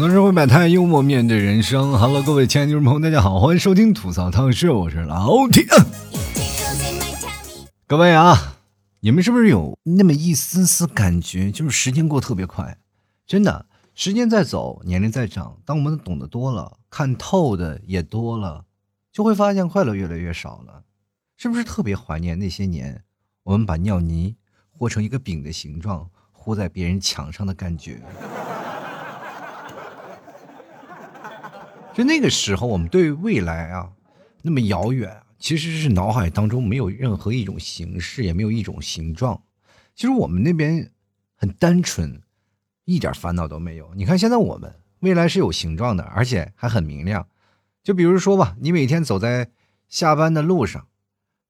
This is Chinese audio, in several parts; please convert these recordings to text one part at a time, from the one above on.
吐槽社会百态，幽默面对人生。Hello，各位亲爱的听众朋友，大家好，欢迎收听吐槽汤室，我是老铁。各位啊，你们是不是有那么一丝丝感觉，就是时间过特别快？真的，时间在走，年龄在长，当我们懂得多了，看透的也多了，就会发现快乐越来越少了。是不是特别怀念那些年，我们把尿泥和成一个饼的形状，糊在别人墙上的感觉？就那个时候，我们对未来啊，那么遥远，其实是脑海当中没有任何一种形式，也没有一种形状。其实我们那边很单纯，一点烦恼都没有。你看现在我们未来是有形状的，而且还很明亮。就比如说吧，你每天走在下班的路上，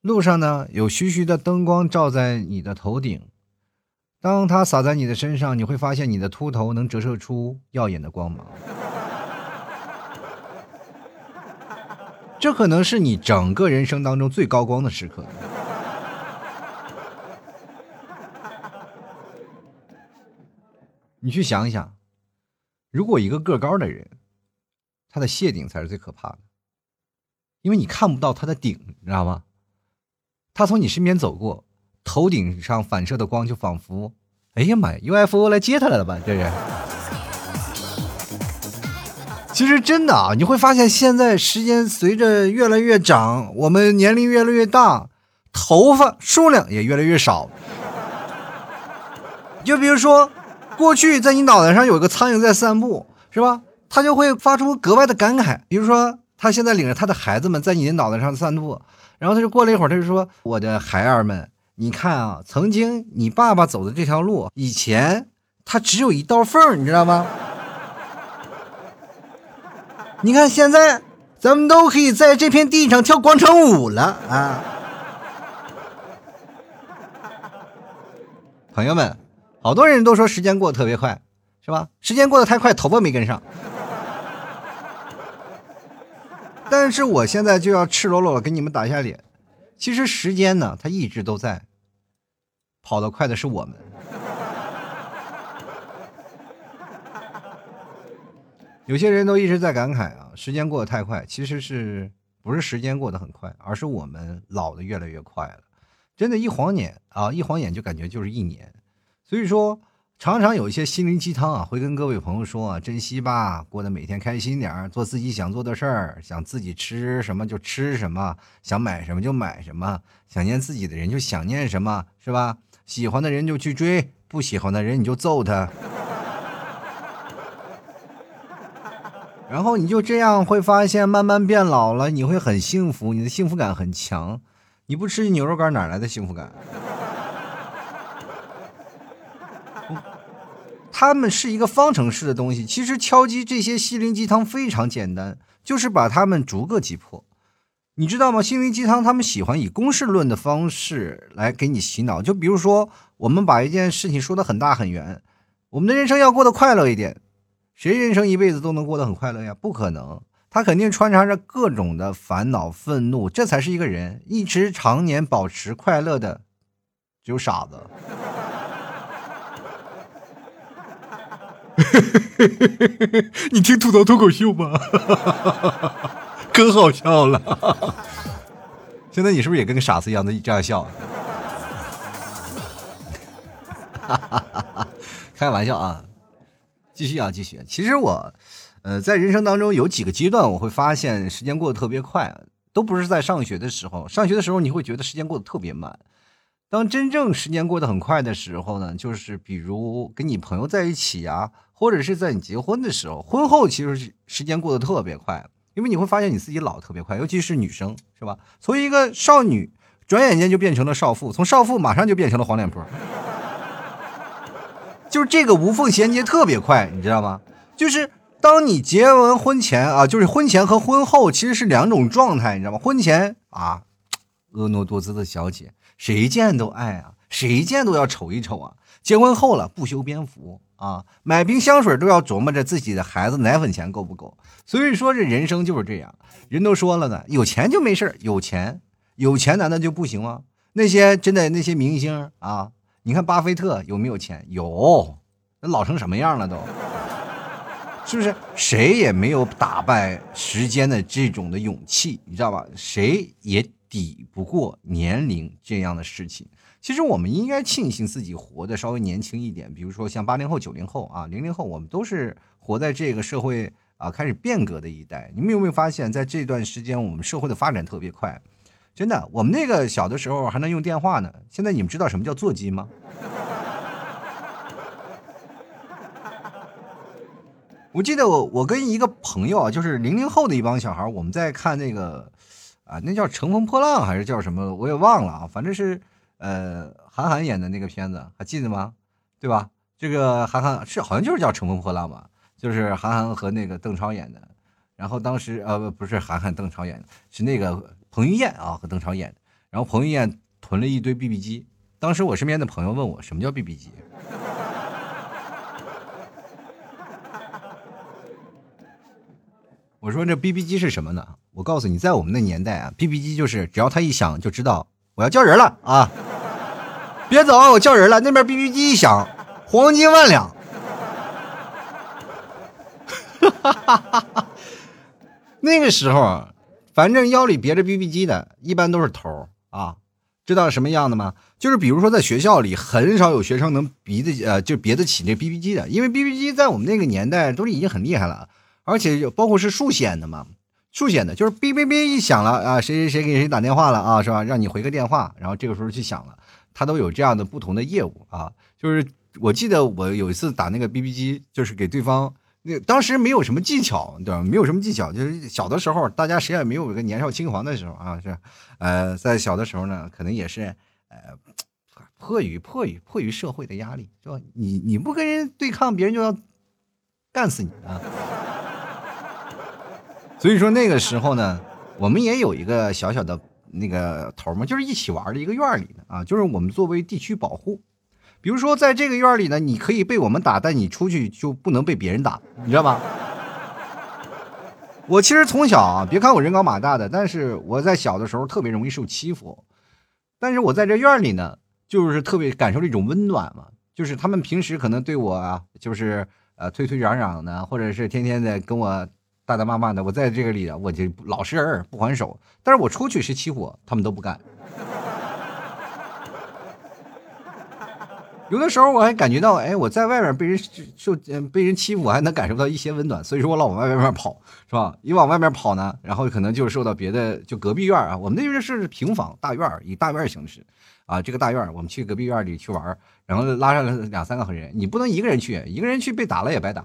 路上呢有徐徐的灯光照在你的头顶，当它洒在你的身上，你会发现你的秃头能折射出耀眼的光芒。这可能是你整个人生当中最高光的时刻。你去想一想，如果一个个高的人，他的谢顶才是最可怕的，因为你看不到他的顶，你知道吗？他从你身边走过，头顶上反射的光就仿佛，哎呀妈呀，UFO 来接他来了吧？这人。其实真的啊，你会发现现在时间随着越来越长，我们年龄越来越大，头发数量也越来越少。就比如说，过去在你脑袋上有一个苍蝇在散步，是吧？他就会发出格外的感慨。比如说，他现在领着他的孩子们在你的脑袋上散步，然后他就过了一会儿，他就说：“我的孩儿们，你看啊，曾经你爸爸走的这条路，以前它只有一道缝，你知道吗？” 你看，现在咱们都可以在这片地上跳广场舞了啊！朋友们，好多人都说时间过得特别快，是吧？时间过得太快，头发没跟上。但是我现在就要赤裸裸的给你们打一下脸，其实时间呢，它一直都在，跑得快的是我们。有些人都一直在感慨啊，时间过得太快。其实是不是时间过得很快，而是我们老的越来越快了。真的，一晃眼啊，一晃眼就感觉就是一年。所以说，常常有一些心灵鸡汤啊，会跟各位朋友说啊，珍惜吧，过得每天开心点做自己想做的事儿，想自己吃什么就吃什么，想买什么就买什么，想念自己的人就想念什么，是吧？喜欢的人就去追，不喜欢的人你就揍他。然后你就这样会发现，慢慢变老了，你会很幸福，你的幸福感很强。你不吃牛肉干哪来的幸福感？他们是一个方程式的东西。其实敲击这些心灵鸡汤非常简单，就是把他们逐个击破。你知道吗？心灵鸡汤他们喜欢以公式论的方式来给你洗脑。就比如说，我们把一件事情说的很大很圆，我们的人生要过得快乐一点。谁人生一辈子都能过得很快乐呀？不可能，他肯定穿插着各种的烦恼、愤怒，这才是一个人一直常年保持快乐的，只有傻子。你听吐槽脱口秀吗，可好笑了。现在你是不是也跟个傻子一样的这样笑？开玩笑啊。继续啊，继续。其实我，呃，在人生当中有几个阶段，我会发现时间过得特别快，都不是在上学的时候。上学的时候，你会觉得时间过得特别慢。当真正时间过得很快的时候呢，就是比如跟你朋友在一起啊，或者是在你结婚的时候。婚后其实时间过得特别快，因为你会发现你自己老特别快，尤其是女生，是吧？从一个少女，转眼间就变成了少妇，从少妇马上就变成了黄脸婆。就是这个无缝衔接特别快，你知道吗？就是当你结完婚前啊，就是婚前和婚后其实是两种状态，你知道吗？婚前啊，婀娜多姿的小姐，谁见都爱啊，谁见都要瞅一瞅啊。结婚后了，不修边幅啊，买瓶香水都要琢磨着自己的孩子奶粉钱够不够。所以说这人生就是这样，人都说了呢，有钱就没事有钱有钱难道就不行吗？那些真的那些明星啊。你看巴菲特有没有钱？有，那老成什么样了都。是不是？谁也没有打败时间的这种的勇气，你知道吧？谁也抵不过年龄这样的事情。其实我们应该庆幸自己活得稍微年轻一点，比如说像八零后、九零后啊、零零后，我们都是活在这个社会啊开始变革的一代。你们有没有发现，在这段时间，我们社会的发展特别快？真的，我们那个小的时候还能用电话呢，现在你们知道什么叫座机吗？我记得我我跟一个朋友啊，就是零零后的一帮小孩，我们在看那个啊，那叫《乘风破浪》还是叫什么，我也忘了啊，反正是呃韩寒演的那个片子，还记得吗？对吧？这个韩寒是好像就是叫《乘风破浪》吧，就是韩寒和那个邓超演的。然后当时呃不是韩寒邓超演的，是那个彭于晏啊和邓超演的。然后彭于晏囤了一堆 BB 机，当时我身边的朋友问我什么叫 BB 机。我说这 BB 机是什么呢？我告诉你，在我们那年代啊，BB 机就是只要它一响就知道我要叫人了啊！别走，我叫人了。那边 BB 机一响，黄金万两。哈哈哈哈那个时候，反正腰里别着 BB 机的，一般都是头啊。知道什么样的吗？就是比如说在学校里，很少有学生能别得呃，就别得起那 BB 机的，因为 BB 机在我们那个年代都已经很厉害了。而且包括是竖显的嘛，竖显的，就是哔哔哔一响了啊，谁谁谁给谁打电话了啊，是吧？让你回个电话，然后这个时候去响了，他都有这样的不同的业务啊。就是我记得我有一次打那个 BB 机，就是给对方，当时没有什么技巧，对吧？没有什么技巧，就是小的时候大家谁也没有一个年少轻狂的时候啊，是，呃，在小的时候呢，可能也是呃，迫于迫于迫于社会的压力，是吧？你你不跟人对抗，别人就要干死你啊。所以说那个时候呢，我们也有一个小小的那个头嘛，就是一起玩的一个院里的啊，就是我们作为地区保护，比如说在这个院里呢，你可以被我们打，但你出去就不能被别人打，你知道吗？我其实从小啊，别看我人高马大的，但是我在小的时候特别容易受欺负，但是我在这院里呢，就是特别感受这种温暖嘛，就是他们平时可能对我啊，就是呃推推攘攘的，或者是天天的跟我。大大骂骂的，我在这个里啊，我就老实人不还手。但是我出去谁欺负我，他们都不干。有的时候我还感觉到，哎，我在外面被人受被人欺负，我还能感受到一些温暖。所以说我老往外面跑，是吧？一往外面跑呢，然后可能就受到别的，就隔壁院啊，我们那边是平房大院，以大院形式啊，这个大院我们去隔壁院里去玩，然后拉上两三个人，你不能一个人去，一个人去被打了也白打。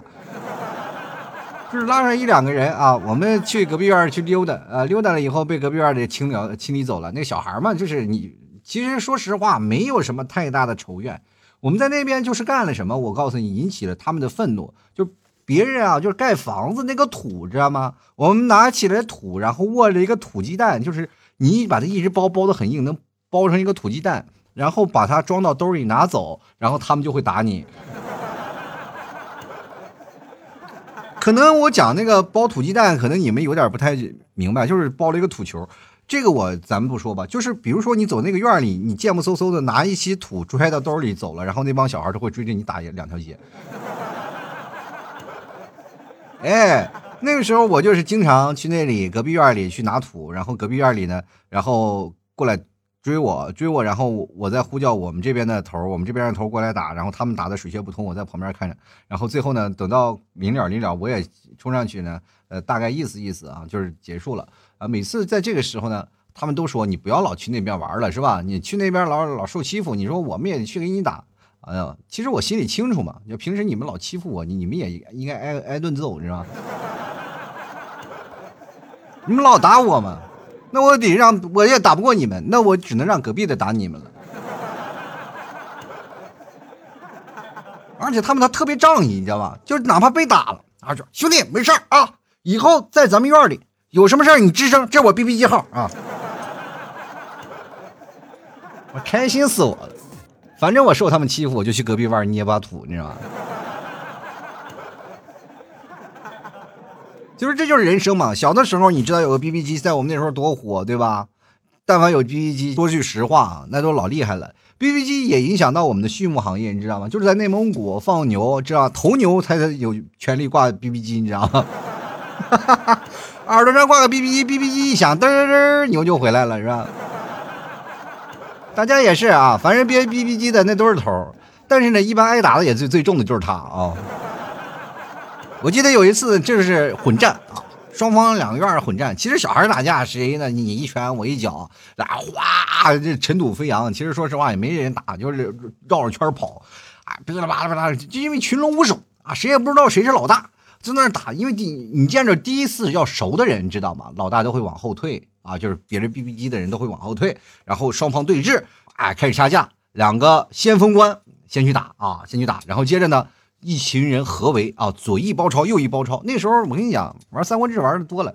就是拉上一两个人啊，我们去隔壁院去溜达，呃，溜达了以后被隔壁院的清了清理走了。那小孩嘛，就是你，其实说实话，没有什么太大的仇怨。我们在那边就是干了什么，我告诉你，引起了他们的愤怒。就别人啊，就是盖房子那个土，知道吗？我们拿起来土，然后握着一个土鸡蛋，就是你把它一直包包的很硬，能包成一个土鸡蛋，然后把它装到兜里拿走，然后他们就会打你。可能我讲那个包土鸡蛋，可能你们有点不太明白，就是包了一个土球。这个我咱们不说吧，就是比如说你走那个院里，你贱不嗖嗖的拿一些土揣到兜里走了，然后那帮小孩都会追着你打两条街。哎，那个时候我就是经常去那里隔壁院里去拿土，然后隔壁院里呢，然后过来。追我，追我，然后我再呼叫我们这边的头，我们这边的头过来打，然后他们打的水泄不通，我在旁边看着，然后最后呢，等到临了临了，我也冲上去呢，呃，大概意思意思啊，就是结束了每次在这个时候呢，他们都说你不要老去那边玩了，是吧？你去那边老老受欺负，你说我们也去给你打，哎呀，其实我心里清楚嘛，就平时你们老欺负我，你你们也应该挨挨顿揍，是吧？你们老打我嘛。那我得让我也打不过你们，那我只能让隔壁的打你们了。而且他们他特别仗义，你知道吧？就是哪怕被打了，他说：“兄弟没事啊，以后在咱们院里有什么事你吱声，这我 B B 机号啊。”我开心死我了，反正我受他们欺负，我就去隔壁院捏把土，你知道吗？就是这就是人生嘛。小的时候你知道有个 BB 机在我们那时候多火，对吧？但凡有 BB 机，说句实话啊，那都老厉害了。BB 机也影响到我们的畜牧行业，你知道吗？就是在内蒙古放牛，知道头牛才有权利挂 BB 机，你知道吗？哈 耳朵上挂个 BB 机，BB 机一响，噔噔噔，牛就回来了，是吧？大家也是啊，凡是别 BB 机的那都是头儿，但是呢，一般挨打的也最最重的就是他啊。我记得有一次就是混战啊。双方两个院儿混战，其实小孩打架谁呢？你一拳我一脚，然后哗，这尘土飞扬。其实说实话也没人打，就是绕着圈跑，啊，噼里啪啦啪啦，就因为群龙无首啊，谁也不知道谁是老大，在那打。因为第你见着第一次要熟的人，你知道吗？老大都会往后退啊，就是别人 BB 机的人都会往后退，然后双方对峙，哎，开始杀架，两个先锋官先去打啊，先去打，然后接着呢。一群人合围啊，左一包抄，右一包抄。那时候我跟你讲，玩三国志玩的多了，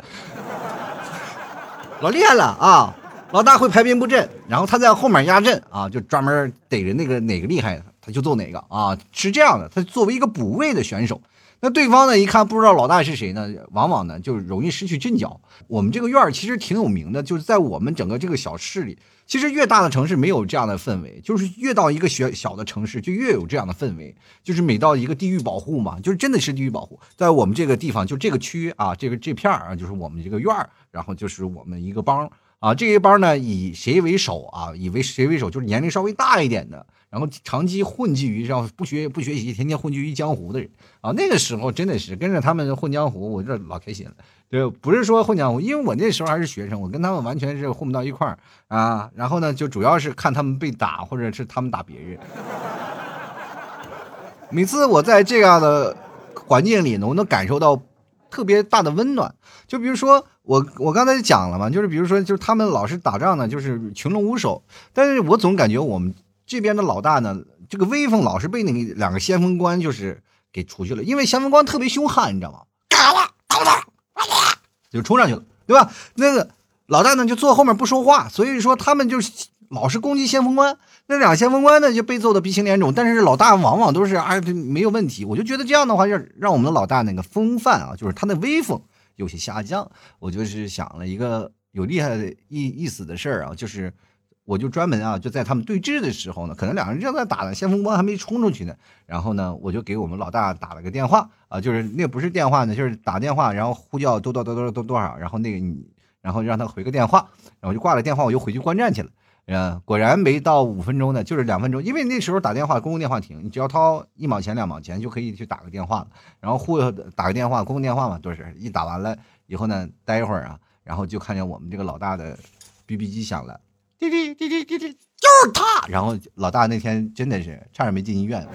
老厉害了啊！老大会排兵布阵，然后他在后面压阵啊，就专门逮着那个哪个厉害，他就揍哪个啊，是这样的。他作为一个补位的选手。那对方呢？一看不知道老大是谁呢，往往呢就容易失去阵脚。我们这个院儿其实挺有名的，就是在我们整个这个小市里，其实越大的城市没有这样的氛围，就是越到一个小小的城市就越有这样的氛围。就是每到一个地域保护嘛，就是真的是地域保护，在我们这个地方就这个区啊，这个这片儿啊，就是我们这个院儿，然后就是我们一个帮啊，这一帮呢以谁为首啊？以为谁为首？就是年龄稍微大一点的。然后长期混迹于让不学不学习，天天混迹于江湖的人啊，那个时候真的是跟着他们混江湖，我这老开心了。就不是说混江湖，因为我那时候还是学生，我跟他们完全是混不到一块儿啊。然后呢，就主要是看他们被打，或者是他们打别人。每次我在这样的环境里呢，我能感受到特别大的温暖。就比如说我我刚才讲了嘛，就是比如说就是他们老是打仗呢，就是群龙无首，但是我总感觉我们。这边的老大呢，这个威风老是被那个两个先锋官就是给除去了，因为先锋官特别凶悍，你知道吗？干了，打打，就冲上去了，对吧？那个老大呢就坐后面不说话，所以说他们就老是攻击先锋官，那俩先锋官呢就被揍的鼻青脸肿，但是老大往往都是哎没有问题，我就觉得这样的话让让我们的老大那个风范啊，就是他的威风有些下降，我就是想了一个有厉害的意意思的事儿啊，就是。我就专门啊，就在他们对峙的时候呢，可能两个人正在打呢，先锋官还没冲出去呢。然后呢，我就给我们老大打了个电话啊，就是那不是电话呢，就是打电话，然后呼叫多多多多多多少，然后那个你，然后让他回个电话，然后就挂了电话，我就回去观战去了。嗯，果然没到五分钟呢，就是两分钟，因为那时候打电话公共电话亭，你只要掏一毛钱两毛钱就可以去打个电话了。然后呼打个电话，公共电话嘛，都是一打完了以后呢，待一会儿啊，然后就看见我们这个老大的 BB 机响了。滴滴滴滴滴滴，就是他。然后老大那天真的是差点没进医院。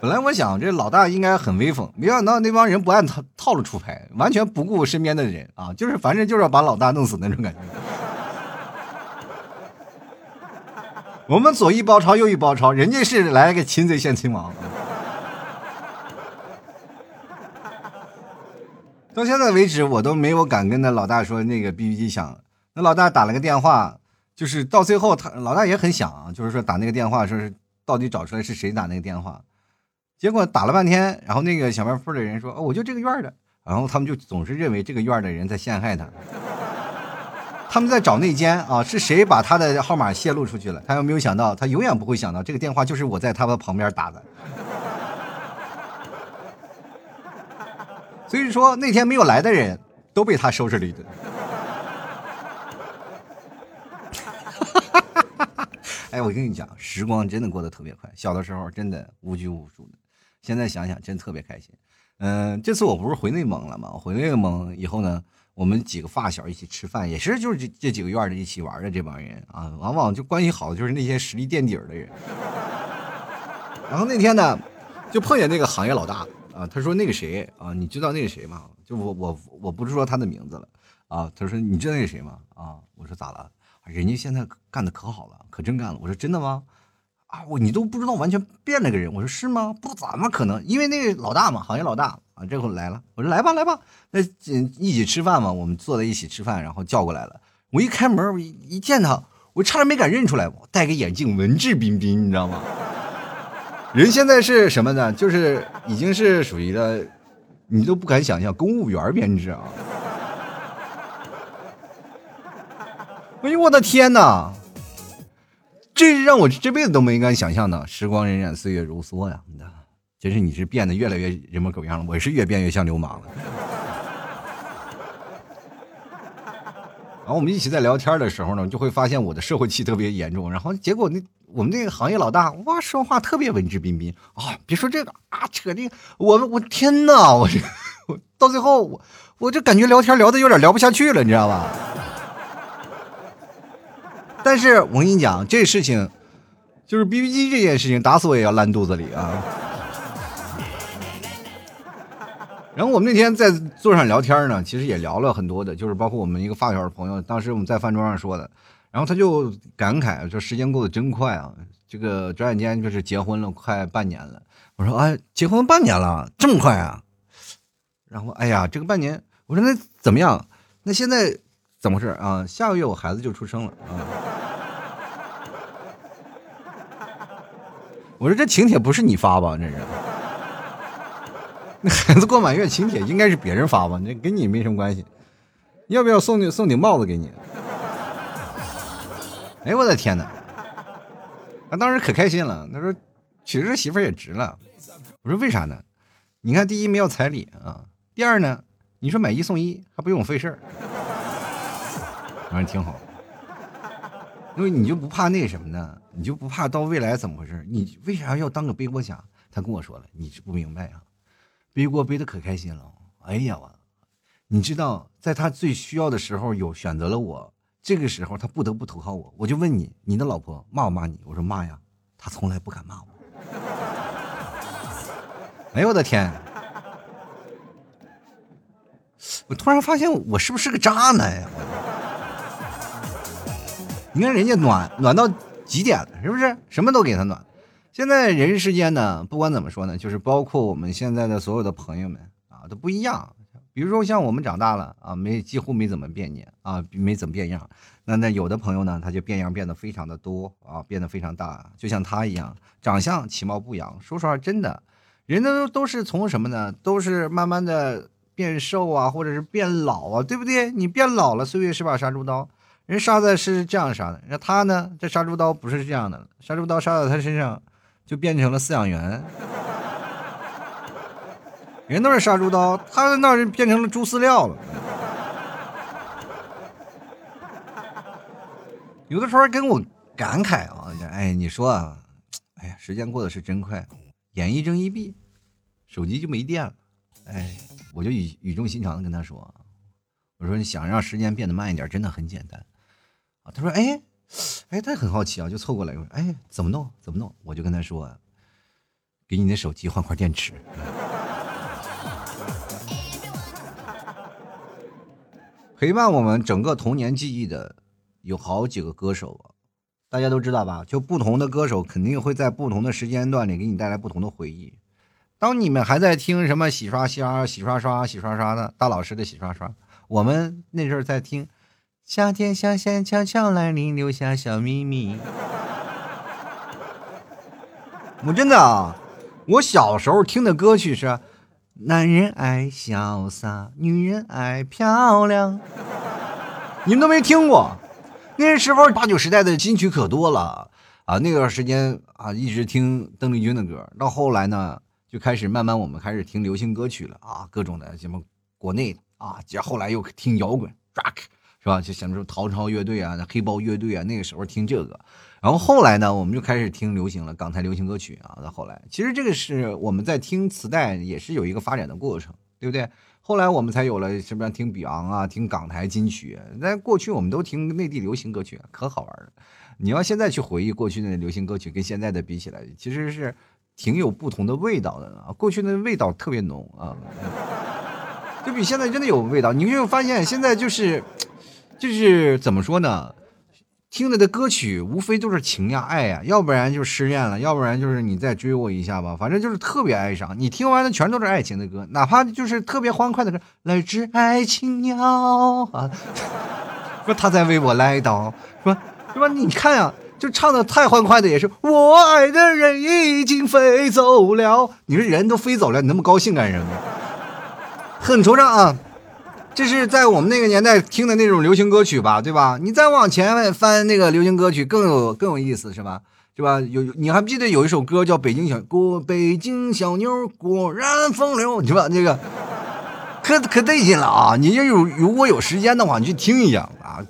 本来我想这老大应该很威风，没想到那帮人不按套套路出牌，完全不顾身边的人啊，就是反正就是要把老大弄死那种感觉。我们左一包抄，右一包抄，人家是来个擒贼先擒王。到现在为止，我都没有敢跟那老大说那个 BB 机响。那老大打了个电话，就是到最后他老大也很想，就是说打那个电话，说是到底找出来是谁打那个电话。结果打了半天，然后那个小卖铺的人说：“哦，我就这个院的。”然后他们就总是认为这个院的人在陷害他，他们在找内奸啊，是谁把他的号码泄露出去了？他又没有想到，他永远不会想到这个电话就是我在他的旁边打的。所以说那天没有来的人都被他收拾了一顿。哎，我跟你讲，时光真的过得特别快。小的时候真的无拘无束的，现在想想真特别开心。嗯，这次我不是回内蒙了吗？回内蒙以后呢，我们几个发小一起吃饭，也是就是这这几个院的一起玩的这帮人啊，往往就关系好的就是那些实力垫底的人。然后那天呢，就碰见那个行业老大。啊，他说那个谁啊，你知道那个谁吗？就我我我不是说他的名字了啊。他说你知道那个谁吗？啊，我说咋了？人家现在干的可好了，可真干了。我说真的吗？啊，我你都不知道，完全变了个人。我说是吗？不怎么可能？因为那个老大嘛，行业老大啊，这会来了。我说来吧来吧，那一起吃饭嘛，我们坐在一起吃饭，然后叫过来了。我一开门，我一见他，我差点没敢认出来。我戴个眼镜，文质彬彬，你知道吗？人现在是什么呢？就是已经是属于了，你都不敢想象公务员编制啊！哎呦我的天哪！这是让我这辈子都没敢想象的。时光荏苒，岁月如梭呀！真是你是变得越来越人模狗样了，我是越变越像流氓了。然后我们一起在聊天的时候呢，就会发现我的社会气特别严重。然后结果那我们那个行业老大哇，说话特别文质彬彬啊，别说这个啊，扯这个，我我天哪，我这我到最后我我就感觉聊天聊的有点聊不下去了，你知道吧？但是我跟你讲，这事情就是 B B 机这件事情，打死我也要烂肚子里啊。然后我们那天在座上聊天呢，其实也聊了很多的，就是包括我们一个发小的朋友，当时我们在饭桌上说的，然后他就感慨说：“时间过得真快啊，这个转眼间就是结婚了快半年了。”我说：“哎，结婚半年了，这么快啊？”然后，哎呀，这个半年，我说那怎么样？那现在怎么回事啊？下个月我孩子就出生了啊。我说这请帖不是你发吧？这是，那孩子过满月请帖应该是别人发吧？那跟你没什么关系。要不要送你送顶帽子给你？哎我的天哪！他当时可开心了，他说娶这媳妇也值了。我说为啥呢？你看，第一没要彩礼啊，第二呢，你说买一送一还不用我费事儿，反正挺好。因为你就不怕那什么呢？你就不怕到未来怎么回事？你为啥要当个背锅侠？他跟我说了，你是不明白啊，背锅背的可开心了。哎呀，我，你知道，在他最需要的时候有选择了我，这个时候他不得不投靠我。我就问你，你的老婆骂不骂你？我说骂呀，他从来不敢骂我。哎呦我的天！我突然发现我是不是个渣男呀？你看人家暖暖到极点了，是不是？什么都给他暖。现在人世间呢，不管怎么说呢，就是包括我们现在的所有的朋友们啊，都不一样。比如说像我们长大了啊，没几乎没怎么变年啊，没怎么变样。那那有的朋友呢，他就变样变得非常的多啊，变得非常大。就像他一样，长相其貌不扬。说实话，真的，人都都是从什么呢？都是慢慢的变瘦啊，或者是变老啊，对不对？你变老了，岁月是把杀猪刀。人杀的是这样杀的，那他呢？这杀猪刀不是这样的，杀猪刀杀到他身上，就变成了饲养员。人都是杀猪刀，他在那是变成了猪饲料了。有的时候跟我感慨啊，哎，你说啊，哎呀，时间过得是真快，眼一睁一闭，手机就没电了。哎，我就语语重心长的跟他说，我说你想让时间变得慢一点，真的很简单。他说：“哎，哎，他很好奇啊，就凑过来说：‘哎，怎么弄？怎么弄？’我就跟他说：‘给你的手机换块电池。’陪伴我们整个童年记忆的有好几个歌手啊，大家都知道吧？就不同的歌手肯定会在不同的时间段里给你带来不同的回忆。当你们还在听什么洗刷刷、洗刷刷、洗刷刷的大老师的洗刷刷，我们那阵儿在听。”夏天像线悄悄来临，留下小秘密。我真的啊，我小时候听的歌曲是：男人爱潇洒，女人爱漂亮。你们都没听过？那时候八九十代的金曲可多了啊！那段时间啊，一直听邓丽君的歌，到后来呢，就开始慢慢我们开始听流行歌曲了啊，各种的什么国内啊，接后来又听摇滚，rock。是吧？就像说陶超乐队啊，那黑豹乐队啊，那个时候听这个，然后后来呢，我们就开始听流行了，港台流行歌曲啊。到后来，其实这个是我们在听磁带，也是有一个发展的过程，对不对？后来我们才有了什么听比昂啊，听港台金曲。那过去，我们都听内地流行歌曲，可好玩了。你要现在去回忆过去的流行歌曲，跟现在的比起来，其实是挺有不同的味道的啊。过去的味道特别浓啊，就比现在真的有味道。你会发现，现在就是。就是怎么说呢？听了的歌曲无非都是情呀、爱呀，要不然就是失恋了，要不然就是你再追我一下吧。反正就是特别哀伤。你听完的全都是爱情的歌，哪怕就是特别欢快的歌，来只爱情鸟啊，说他在为我来到，说是吧？你看呀，就唱的太欢快的也是我爱的人已经飞走了。你说人都飞走了，你那么高兴干什么？很惆怅啊。这是在我们那个年代听的那种流行歌曲吧，对吧？你再往前翻那个流行歌曲，更有更有意思，是吧？是吧？有你还记得有一首歌叫《北京小果北京小妞果然风流》，是吧？那个可可得劲了啊！你就有如果有时间的话，你去听一下啊。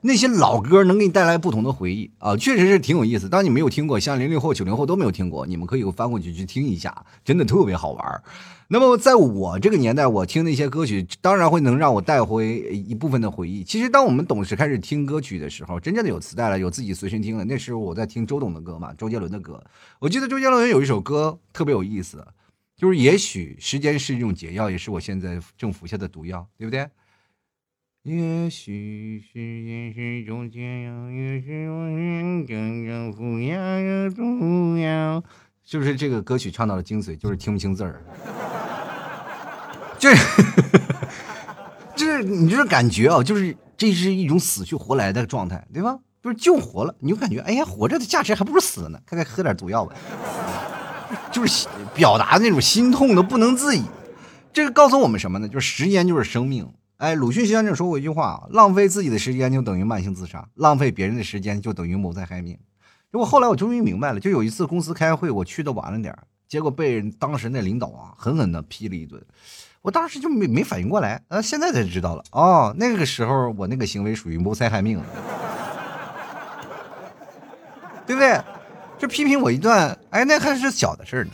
那些老歌能给你带来不同的回忆啊，确实是挺有意思。当你没有听过，像零零后、九零后都没有听过，你们可以翻过去去听一下，真的特别好玩。那么在我这个年代，我听那些歌曲，当然会能让我带回一部分的回忆。其实，当我们懂事开始听歌曲的时候，真正的有磁带了，有自己随身听了。那时候我在听周董的歌嘛，周杰伦的歌。我记得周杰伦有一首歌特别有意思，就是也许时间是一种解药，也是我现在正服下的毒药，对不对？也许时间是种解药，也是我真正服下的毒药。是不是这个歌曲唱到了精髓？就是听不清字儿。这，就是你就是感觉啊，就是这是一种死去活来的状态，对吧？就是救活了，你就感觉哎呀，活着的价值还不如死了呢。看看喝点毒药吧，就是表达那种心痛的不能自已。这个告诉我们什么呢？就是时间就是生命。哎，鲁迅先生说过一句话：浪费自己的时间就等于慢性自杀，浪费别人的时间就等于谋财害命。结果后来我终于明白了，就有一次公司开会，我去的晚了点结果被当时那领导啊狠狠的批了一顿。我当时就没没反应过来，呃，现在才知道了。哦，那个时候我那个行为属于谋财害命了，对不对？就批评我一段，哎，那还是小的事呢。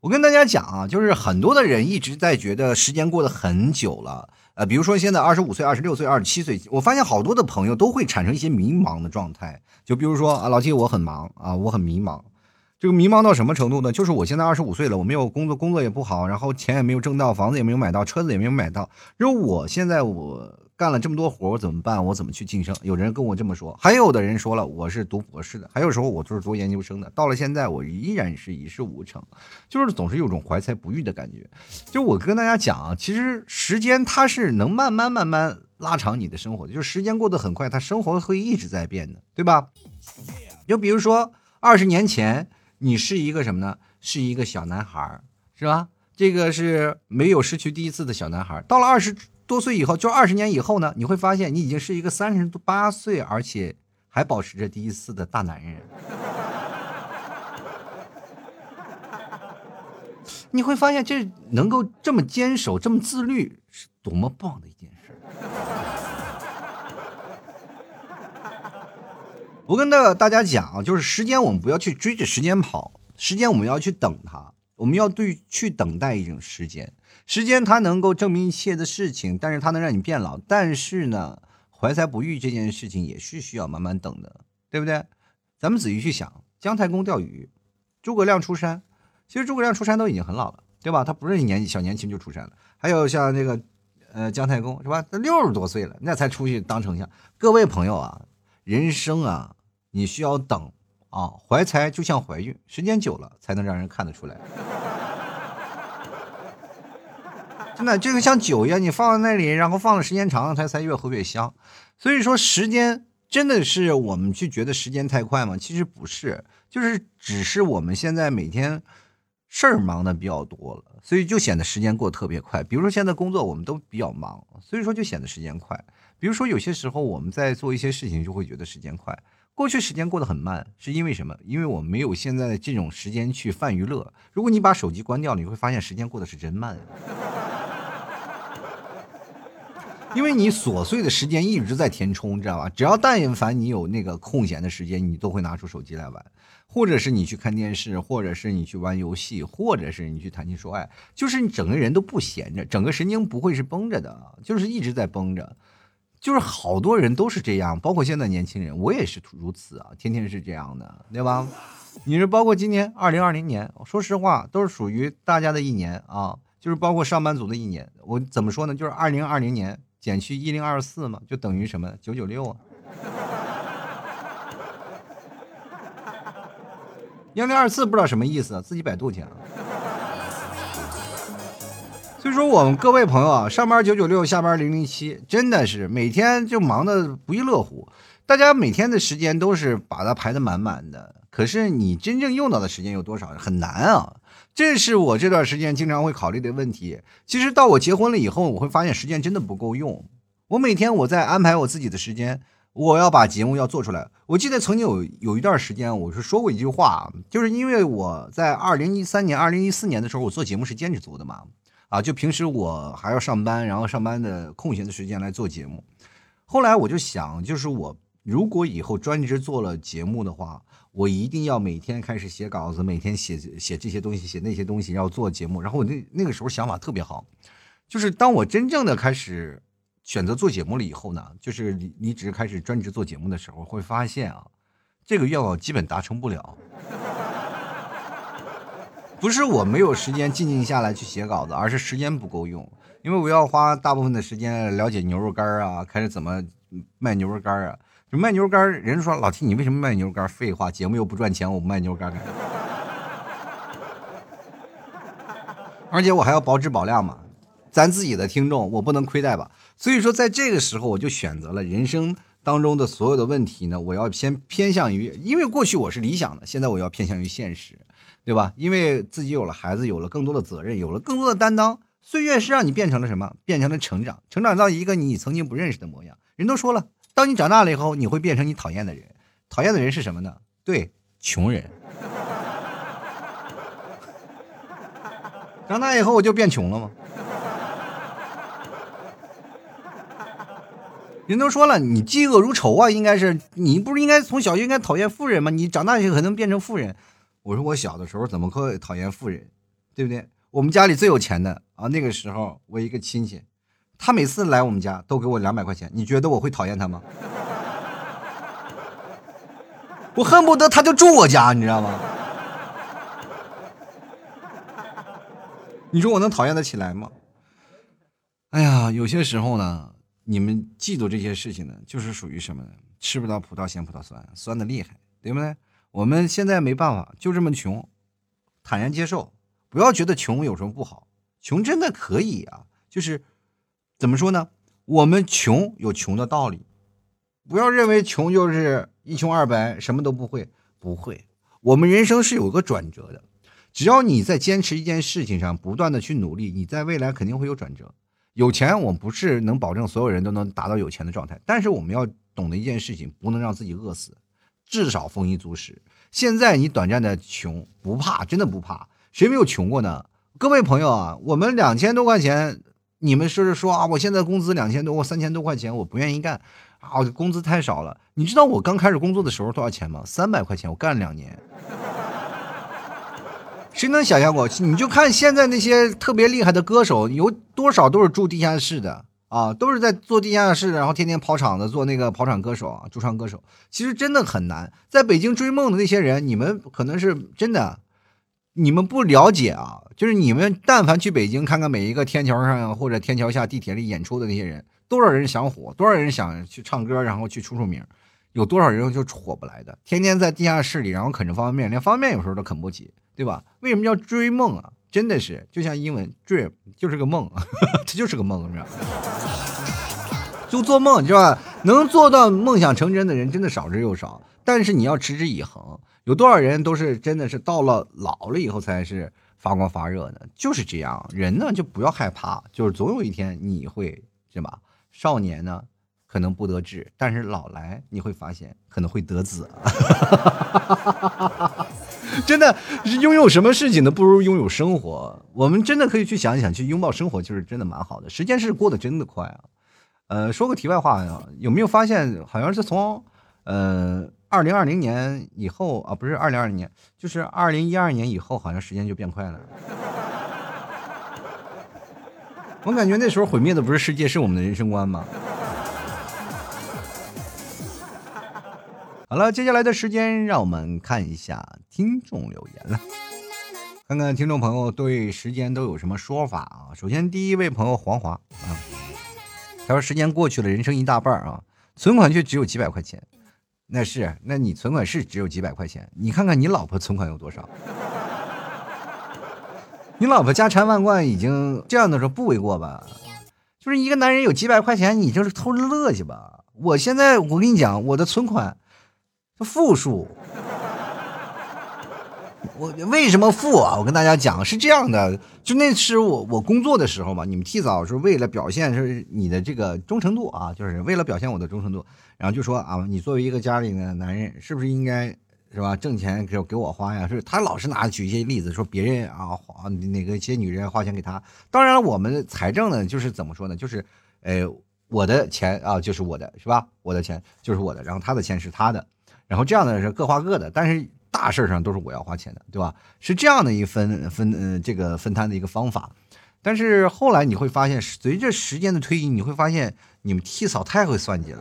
我跟大家讲啊，就是很多的人一直在觉得时间过得很久了。呃，比如说现在二十五岁、二十六岁、二十七岁，我发现好多的朋友都会产生一些迷茫的状态。就比如说啊，老七，我很忙啊，我很迷茫。这个迷茫到什么程度呢？就是我现在二十五岁了，我没有工作，工作也不好，然后钱也没有挣到，房子也没有买到，车子也没有买到。如果我现在我。干了这么多活，我怎么办？我怎么去晋升？有人跟我这么说，还有的人说了，我是读博士的，还有时候我就是读研究生的。到了现在，我依然是一事无成，就是总是有种怀才不遇的感觉。就我跟大家讲啊，其实时间它是能慢慢慢慢拉长你的生活的，就是时间过得很快，它生活会一直在变的，对吧？就比如说二十年前，你是一个什么呢？是一个小男孩，是吧？这个是没有失去第一次的小男孩，到了二十。多岁以后，就二十年以后呢，你会发现你已经是一个三十八岁，而且还保持着第一次的大男人。你会发现这能够这么坚守、这么自律，是多么棒的一件事。我跟大大家讲啊，就是时间，我们不要去追着时间跑，时间我们要去等它，我们要对去等待一种时间。时间它能够证明一切的事情，但是它能让你变老。但是呢，怀才不遇这件事情也是需要慢慢等的，对不对？咱们仔细去想，姜太公钓鱼，诸葛亮出山，其实诸葛亮出山都已经很老了，对吧？他不是年纪小年轻就出山了。还有像那个，呃，姜太公是吧？他六十多岁了，那才出去当丞相。各位朋友啊，人生啊，你需要等啊，怀才就像怀孕，时间久了才能让人看得出来。真的，这个像酒一样，你放在那里，然后放的时间长了，它才越喝越香。所以说，时间真的是我们去觉得时间太快吗？其实不是，就是只是我们现在每天事儿忙的比较多了，所以就显得时间过得特别快。比如说现在工作我们都比较忙，所以说就显得时间快。比如说有些时候我们在做一些事情，就会觉得时间快。过去时间过得很慢，是因为什么？因为我们没有现在的这种时间去泛娱乐。如果你把手机关掉了，你会发现时间过得是真慢。因为你琐碎的时间一直在填充，知道吧？只要但凡你有那个空闲的时间，你都会拿出手机来玩，或者是你去看电视，或者是你去玩游戏，或者是你去谈情说爱，就是你整个人都不闲着，整个神经不会是绷着的，就是一直在绷着，就是好多人都是这样，包括现在年轻人，我也是如此啊，天天是这样的，对吧？你是包括今年二零二零年，说实话都是属于大家的一年啊，就是包括上班族的一年，我怎么说呢？就是二零二零年。减去一零二四嘛，就等于什么？九九六啊！一零二四不知道什么意思，自己百度去啊。所以说，我们各位朋友啊，上班九九六，下班零零七，真的是每天就忙得不亦乐乎。大家每天的时间都是把它排得满满的，可是你真正用到的时间有多少？很难啊。这是我这段时间经常会考虑的问题。其实到我结婚了以后，我会发现时间真的不够用。我每天我在安排我自己的时间，我要把节目要做出来。我记得曾经有有一段时间，我是说过一句话，就是因为我在二零一三年、二零一四年的时候，我做节目是兼职做的嘛，啊，就平时我还要上班，然后上班的空闲的时间来做节目。后来我就想，就是我如果以后专职做了节目的话。我一定要每天开始写稿子，每天写写这些东西，写那些东西，要做节目。然后我那那个时候想法特别好，就是当我真正的开始选择做节目了以后呢，就是你你只是开始专职做节目的时候，会发现啊，这个愿望基本达成不了。不是我没有时间静静下来去写稿子，而是时间不够用，因为我要花大部分的时间了解牛肉干啊，开始怎么卖牛肉干啊。卖牛肉干，人说老 T，你为什么卖牛肉干？废话，节目又不赚钱，我不卖牛肉干干啥？而且我还要保质保量嘛，咱自己的听众，我不能亏待吧？所以说，在这个时候，我就选择了人生当中的所有的问题呢，我要先偏向于，因为过去我是理想的，现在我要偏向于现实，对吧？因为自己有了孩子，有了更多的责任，有了更多的担当，岁月是让你变成了什么？变成了成长，成长到一个你曾经不认识的模样。人都说了。当你长大了以后，你会变成你讨厌的人。讨厌的人是什么呢？对，穷人。长大以后我就变穷了吗？人都说了，你嫉恶如仇啊，应该是你不是应该从小就应该讨厌富人吗？你长大以后可能变成富人。我说我小的时候怎么会讨厌富人？对不对？我们家里最有钱的啊，那个时候我一个亲戚。他每次来我们家都给我两百块钱，你觉得我会讨厌他吗？我恨不得他就住我家，你知道吗？你说我能讨厌得起来吗？哎呀，有些时候呢，你们嫉妒这些事情呢，就是属于什么呢？吃不到葡萄嫌葡萄酸，酸的厉害，对不对？我们现在没办法，就这么穷，坦然接受，不要觉得穷有什么不好，穷真的可以啊，就是。怎么说呢？我们穷有穷的道理，不要认为穷就是一穷二白，什么都不会。不会，我们人生是有个转折的。只要你在坚持一件事情上，不断的去努力，你在未来肯定会有转折。有钱，我们不是能保证所有人都能达到有钱的状态，但是我们要懂得一件事情，不能让自己饿死，至少丰衣足食。现在你短暂的穷不怕，真的不怕。谁没有穷过呢？各位朋友啊，我们两千多块钱。你们说是说啊，我现在工资两千多，我三千多块钱，我不愿意干，啊，我工资太少了。你知道我刚开始工作的时候多少钱吗？三百块钱，我干了两年。谁能想象过？你就看现在那些特别厉害的歌手，有多少都是住地下室的啊，都是在做地下室，然后天天跑场子，做那个跑场歌手啊，驻唱歌手。其实真的很难。在北京追梦的那些人，你们可能是真的。你们不了解啊，就是你们但凡去北京看看每一个天桥上或者天桥下地铁里演出的那些人，多少人想火，多少人想去唱歌，然后去出出名，有多少人就火不来的，天天在地下室里，然后啃着方便面，连方便面有时候都啃不起，对吧？为什么叫追梦啊？真的是就像英文 dream 就是个梦，它就是个梦，是吧？就做梦，是吧？能做到梦想成真的人真的少之又少，但是你要持之以恒。有多少人都是真的是到了老了以后才是发光发热的？就是这样，人呢就不要害怕，就是总有一天你会是吧？少年呢可能不得志，但是老来你会发现可能会得子。真的是拥有什么事情呢？不如拥有生活。我们真的可以去想一想，去拥抱生活，就是真的蛮好的。时间是过得真的快啊。呃，说个题外话呀，有没有发现好像是从呃。二零二零年以后啊，不是二零二零年，就是二零一二年以后，好像时间就变快了。我感觉那时候毁灭的不是世界，是我们的人生观吗？好了，接下来的时间让我们看一下听众留言了，看看听众朋友对时间都有什么说法啊。首先，第一位朋友黄华啊，他说：“时间过去了，人生一大半啊，存款却只有几百块钱。”那是，那你存款是只有几百块钱？你看看你老婆存款有多少？你老婆家财万贯，已经这样的时候不为过吧？就是一个男人有几百块钱，你就是偷着乐去吧。我现在我跟你讲，我的存款负数。我为什么富啊？我跟大家讲是这样的，就那是我我工作的时候嘛，你们替嫂是为了表现是你的这个忠诚度啊，就是为了表现我的忠诚度，然后就说啊，你作为一个家里的男人，是不是应该是吧，挣钱给给我花呀？是他老是拿举一些例子说别人啊花哪个些女人花钱给他，当然，我们财政呢就是怎么说呢，就是呃我的钱啊就是我的是吧，我的钱就是我的，然后他的钱是他的。然后这样的是各花各的，但是大事上都是我要花钱的，对吧？是这样的一分分嗯这个分摊的一个方法。但是后来你会发现，随着时间的推移，你会发现你们替嫂太会算计了。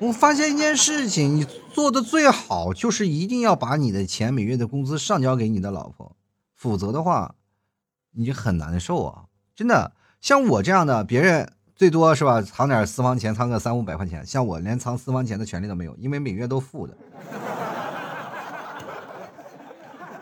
我发现一件事情，你做的最好就是一定要把你的钱每月的工资上交给你的老婆，否则的话，你就很难受啊！真的，像我这样的别人。最多是吧？藏点私房钱，藏个三五百块钱。像我连藏私房钱的权利都没有，因为每月都付的，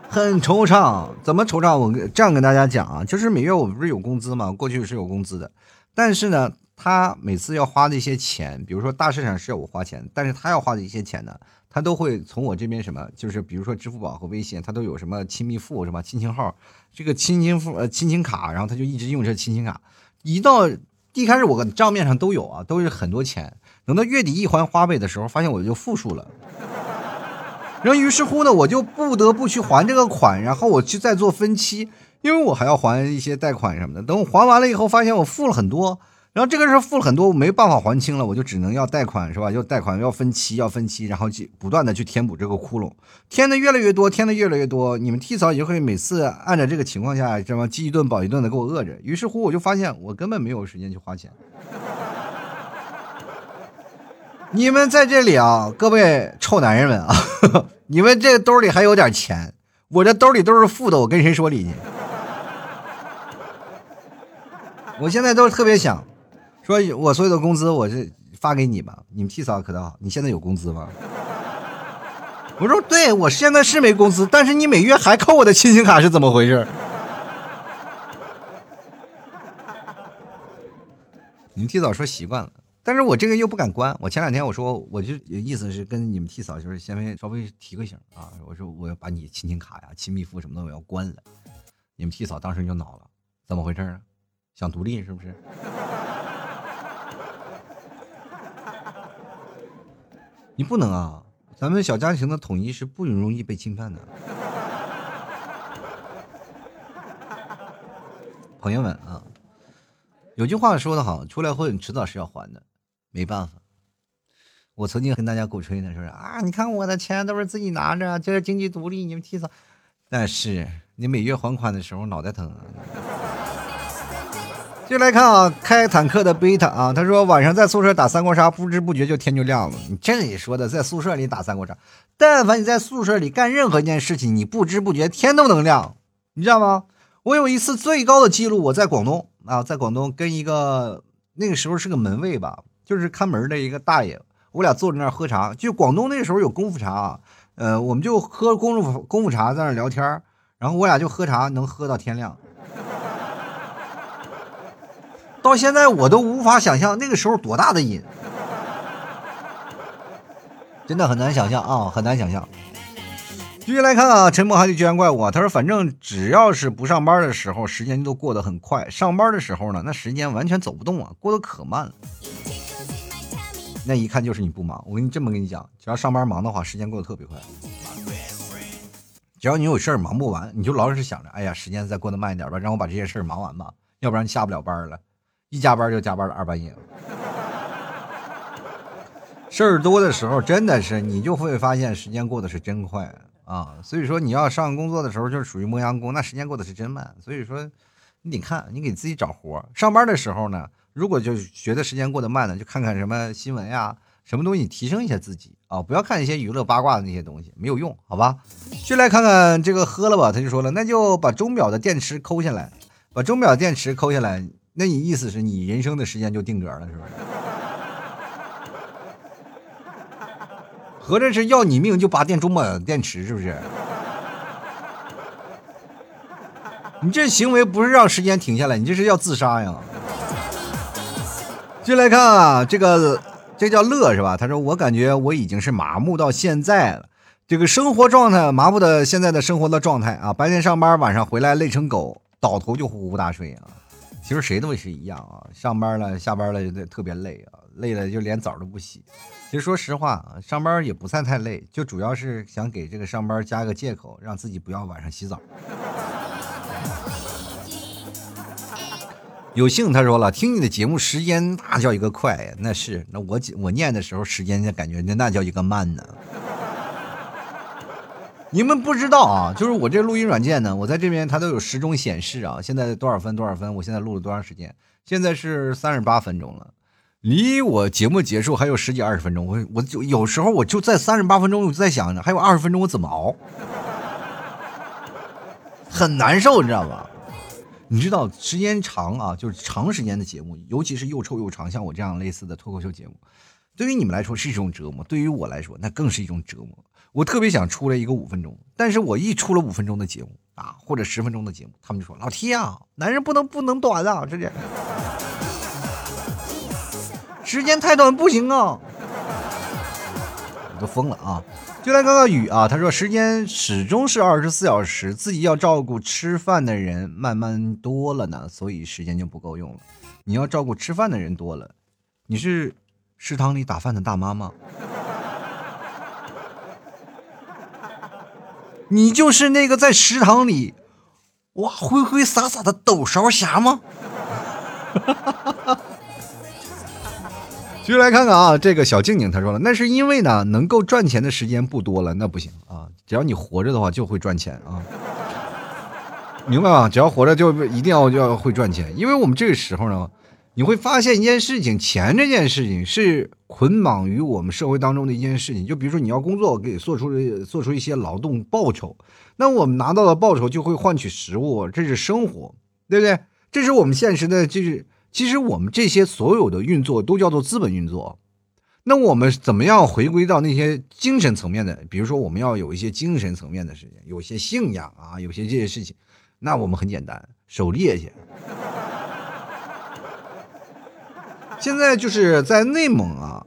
很惆怅。怎么惆怅？我这样跟大家讲啊，就是每月我不是有工资吗？过去是有工资的，但是呢，他每次要花的一些钱，比如说大市场是要我花钱，但是他要花的一些钱呢，他都会从我这边什么，就是比如说支付宝和微信，他都有什么亲密付是吧？亲情号，这个亲情付呃亲情卡，然后他就一直用这亲情卡，一到。一开始我账面上都有啊，都是很多钱。等到月底一还花呗的时候，发现我就负数了。然后于是乎呢，我就不得不去还这个款，然后我去再做分期，因为我还要还一些贷款什么的。等我还完了以后，发现我付了很多。然后这个时候付了很多，我没办法还清了，我就只能要贷款，是吧？要贷款，要分期，要分期，然后去不断的去填补这个窟窿，填的越来越多，填的越来越多。你们替嫂也会每次按照这个情况下，这么饥一顿饱一顿的给我饿着。于是乎，我就发现我根本没有时间去花钱。你们在这里啊，各位臭男人们啊，你们这兜里还有点钱，我这兜里都是负的，我跟谁说理去？我现在都特别想。说我所有的工资我是发给你吧，你们替嫂可倒好，你现在有工资吗？我说对，我现在是没工资，但是你每月还扣我的亲情卡是怎么回事？你们替嫂说习惯了，但是我这个又不敢关。我前两天我说我就意思是跟你们替嫂就是先稍微提个醒啊，我说我要把你亲情卡呀、亲密付什么的我要关了。你们替嫂当时就恼了，怎么回事啊？想独立是不是？你不能啊！咱们小家庭的统一是不容易被侵犯的。朋友们啊，有句话说的好，出来混迟早是要还的，没办法。我曾经跟大家鼓吹呢，说是啊，你看我的钱都是自己拿着，这是经济独立，你们提早。但是你每月还款的时候脑袋疼。就来看啊，开坦克的贝塔啊，他说晚上在宿舍打三国杀，不知不觉就天就亮了。你这里说的在宿舍里打三国杀，但凡你在宿舍里干任何一件事情，你不知不觉天都能亮，你知道吗？我有一次最高的记录，我在广东啊，在广东跟一个那个时候是个门卫吧，就是看门的一个大爷，我俩坐在那儿喝茶。就广东那时候有功夫茶啊，呃，我们就喝功夫功夫茶在那聊天然后我俩就喝茶，能喝到天亮。到现在我都无法想象那个时候多大的瘾，真的很难想象啊，很难想象。继续来看啊，陈默还得居然怪我，他说反正只要是不上班的时候，时间都过得很快；上班的时候呢，那时间完全走不动啊，过得可慢了。那一看就是你不忙。我跟你这么跟你讲，只要上班忙的话，时间过得特别快。只要你有事儿忙不完，你就老是想着，哎呀，时间再过得慢一点吧，让我把这些事儿忙完吧，要不然下不了班了。一加班就加班到二半夜，事儿多的时候真的是你就会发现时间过得是真快啊！所以说你要上工作的时候就是属于磨洋工，那时间过得是真慢。所以说你得看你给自己找活上班的时候呢，如果就觉得时间过得慢呢，就看看什么新闻呀，什么东西提升一下自己啊！不要看一些娱乐八卦的那些东西，没有用，好吧？就来看看这个喝了吧，他就说了，那就把钟表的电池抠下来，把钟表电池抠下来。那你意思是你人生的时间就定格了，是不是？合着是要你命就拔电钟表电池，是不是？你这行为不是让时间停下来，你这是要自杀呀！进来看啊，这个这叫乐是吧？他说我感觉我已经是麻木到现在了。这个生活状态麻木的现在的生活的状态啊，白天上班，晚上回来累成狗，倒头就呼呼大睡啊。其实谁都是一样啊，上班了下班了就特别累啊，累了就连澡都不洗。其实说实话啊，上班也不算太累，就主要是想给这个上班加个借口，让自己不要晚上洗澡。有幸他说了，听你的节目时间那叫一个快呀，那是那我我念的时候时间就感觉那那叫一个慢呢。你们不知道啊，就是我这录音软件呢，我在这边它都有时钟显示啊，现在多少分多少分，我现在录了多长时间？现在是三十八分钟了，离我节目结束还有十几二十分钟，我我就有时候我就在三十八分钟，我就在想着还有二十分钟我怎么熬，很难受，你知道吧？你知道时间长啊，就是长时间的节目，尤其是又臭又长，像我这样类似的脱口秀节目，对于你们来说是一种折磨，对于我来说那更是一种折磨。我特别想出来一个五分钟，但是我一出了五分钟的节目啊，或者十分钟的节目，他们就说：“老 T 啊，男人不能不能短啊，这点时间太短不行啊。”我都疯了啊！就来看看雨啊，他说时间始终是二十四小时，自己要照顾吃饭的人慢慢多了呢，所以时间就不够用了。你要照顾吃饭的人多了，你是食堂里打饭的大妈吗？你就是那个在食堂里，哇挥挥洒洒的抖勺侠吗？继续来看看啊，这个小静静她说了，那是因为呢，能够赚钱的时间不多了，那不行啊，只要你活着的话就会赚钱啊，明白吗？只要活着就一定要要会赚钱，因为我们这个时候呢。你会发现一件事情，钱这件事情是捆绑于我们社会当中的一件事情。就比如说，你要工作，给做出做出一些劳动报酬，那我们拿到的报酬就会换取食物，这是生活，对不对？这是我们现实的，就是其实我们这些所有的运作都叫做资本运作。那我们怎么样回归到那些精神层面的？比如说，我们要有一些精神层面的事情，有些信仰啊，有些这些事情，那我们很简单，狩猎去。现在就是在内蒙啊，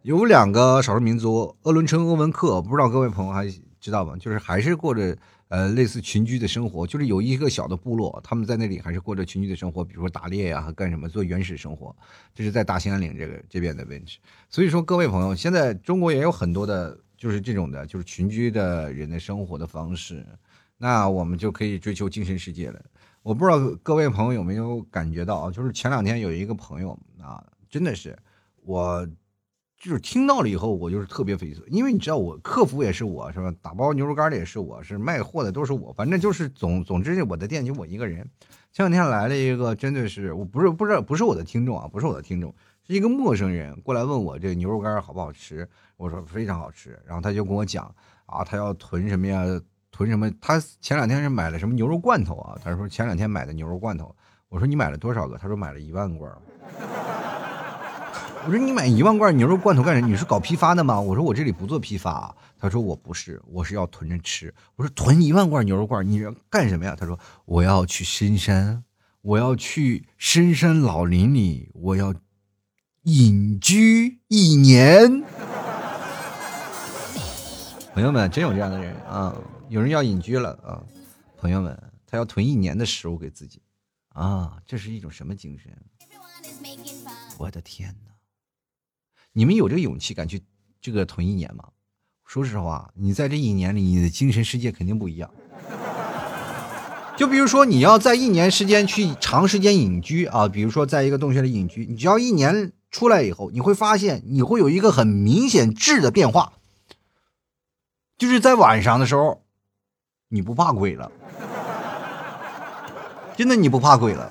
有两个少数民族鄂伦春、鄂温克，不知道各位朋友还知道吗？就是还是过着呃类似群居的生活，就是有一个小的部落，他们在那里还是过着群居的生活，比如说打猎呀，干什么做原始生活。这是在大兴安岭这个这边的位置。所以说，各位朋友，现在中国也有很多的，就是这种的，就是群居的人的生活的方式。那我们就可以追求精神世界了。我不知道各位朋友有没有感觉到啊？就是前两天有一个朋友啊，真的是我，就是听到了以后，我就是特别匪夷所因为你知道，我客服也是我是吧？打包牛肉干的也是我，是卖货的都是我，反正就是总总之，我的店就我一个人。前两天来了一个，真的是我不是不是不是我的听众啊，不是我的听众，是一个陌生人过来问我这个牛肉干好不好吃，我说非常好吃，然后他就跟我讲啊，他要囤什么呀？囤什么？他前两天是买了什么牛肉罐头啊？他说前两天买的牛肉罐头。我说你买了多少个？他说买了一万罐。我说你买一万罐牛肉罐头干什么？你是搞批发的吗？我说我这里不做批发。他说我不是，我是要囤着吃。我说囤一万罐牛肉罐，你要干什么呀？他说我要去深山，我要去深山老林里，我要隐居一年。朋友们，真有这样的人啊！有人要隐居了啊，朋友们，他要囤一年的食物给自己，啊，这是一种什么精神？我的天哪！你们有这个勇气敢去这个囤一年吗？说实话，你在这一年里，你的精神世界肯定不一样。就比如说，你要在一年时间去长时间隐居啊，比如说在一个洞穴里隐居，你只要一年出来以后，你会发现你会有一个很明显质的变化，就是在晚上的时候。你不怕鬼了？真的你不怕鬼了？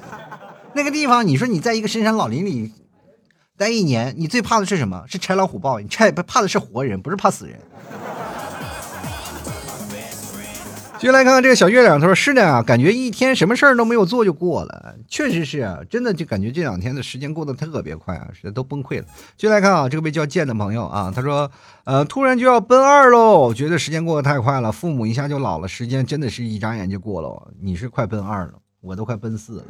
那个地方，你说你在一个深山老林里待一年，你最怕的是什么？是豺狼虎豹？你豺怕的是活人，不是怕死人。接下来看看这个小月亮，他说是的啊，感觉一天什么事儿都没有做就过了，确实是啊，真的就感觉这两天的时间过得特别快啊，实在都崩溃了。接下来看啊，这个被叫剑的朋友啊，他说，呃，突然就要奔二喽，觉得时间过得太快了，父母一下就老了，时间真的是一眨眼就过了。你是快奔二了，我都快奔四了。